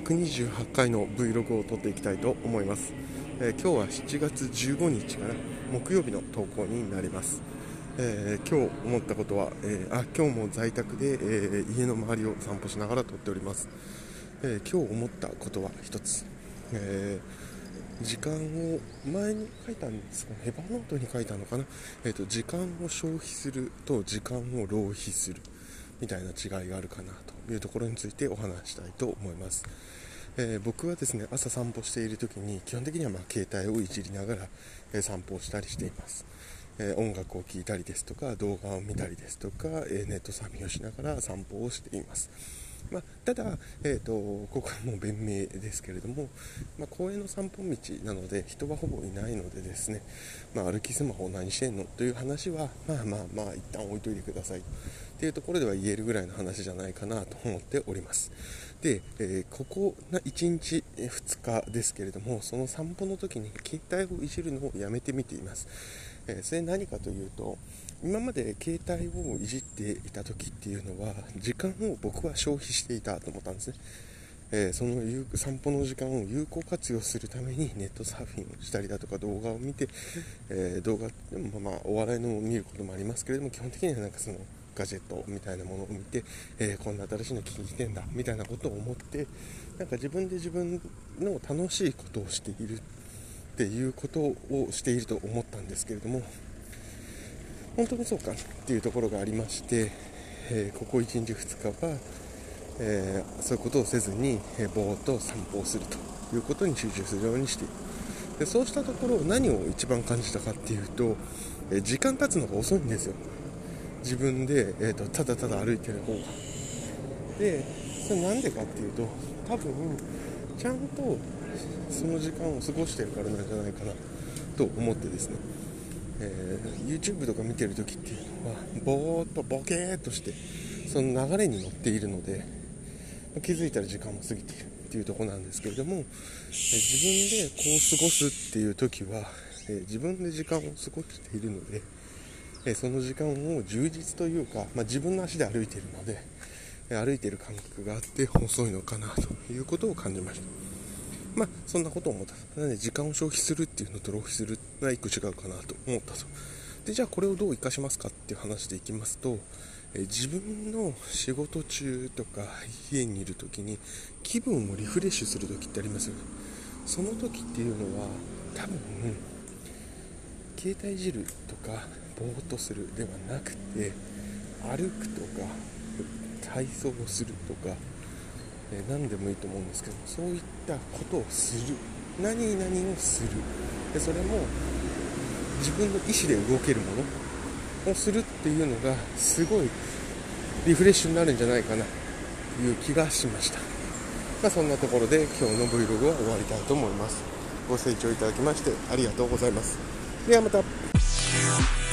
128回の Vlog を撮っていきたいと思います、えー、今日は7月15日かな。木曜日の投稿になります、えー、今日思ったことは、えあ今日も在宅で、え家の周りを散歩しながら撮っております、え今日思ったことは一つ、え時間を前に書いたんですかヘバノートに書いたのかな、えーと時間を消費すると時間を浪費する。みたいな違いがあるかなというところについてお話したいと思います、えー、僕はですね朝散歩している時に基本的にはま携帯をいじりながら、え散歩をしたりしています、えー、音楽を聴いたりですとか動画を見たりですとか、えネットサーフィンをしながら散歩をしています。まあ、ただ、えーと、ここはもう弁明ですけれども、まあ、公園の散歩道なので人はほぼいないのでですね、まあ、歩きスマホを何してんのという話はまあまあまあ一旦置いといてください。っていうところでは言えるぐらいの話じゃないかなと思っております。で、えー、ここ1日2日ですけれどもその散歩の時に携帯をいじるのをやめてみています、えー、それ何かというと今まで携帯をいじっていた時っていうのは時間を僕は消費していたと思ったんですね、えー、その散歩の時間を有効活用するためにネットサーフィンをしたりだとか動画を見て、えー、動画でもまあお笑いのを見ることもありますけれども基本的にはなんかそのガジェットみたいなものを見て、えー、こんな新しいの聞いてんだみたいなことを思ってなんか自分で自分の楽しいことをしているっていうことをしていると思ったんですけれども本当にそうかっていうところがありまして、えー、ここ1日2日は、えー、そういうことをせずに、えー、ぼーっと散歩をするということに集中するようにしている。でそうしたところ何を一番感じたかっていうと、え時間経つのが遅いんですよ。自分で、えーと、ただただ歩いてる方が。でそれなんでかっていうと多分ちゃんとその時間を過ごしてるからなんじゃないかなと思ってですね。えー、YouTube とか見てる時っていうのはぼーっとボケーっとしてその流れに乗っているので気づいたら時間も過ぎているっていうとこなんですけれども、え、自分でこう過ごすっていう時は、え、自分で時間を過ごしているので、えその時間を充実というか、まあ、自分の足で歩いているので歩いてる感覚があって遅いのかなということを感じました。まあ、そんなことを思った。なので、時間を消費するっていうのと浪費するが一個違うかなと思ったと。で、じゃあこれをどう活かしますかっていう話でいきますと、え自分の仕事中とか家にいる時に気分をリフレッシュする時ってありますよね。その時っていうのは多分、携帯いじるとかぼーっとするではなくて歩くとか体操をするとかえー、何でもいいと思うんですけどそういったことをする。何々をする。でそれも自分の意思で動けるもの。をするっていうのがすごいリフレッシュになるんじゃないかな。という気がしました、まあ、そんなところで今日の Vlog は終わりたいと思います。ご清聴いただきましてありがとうございます。ではまた。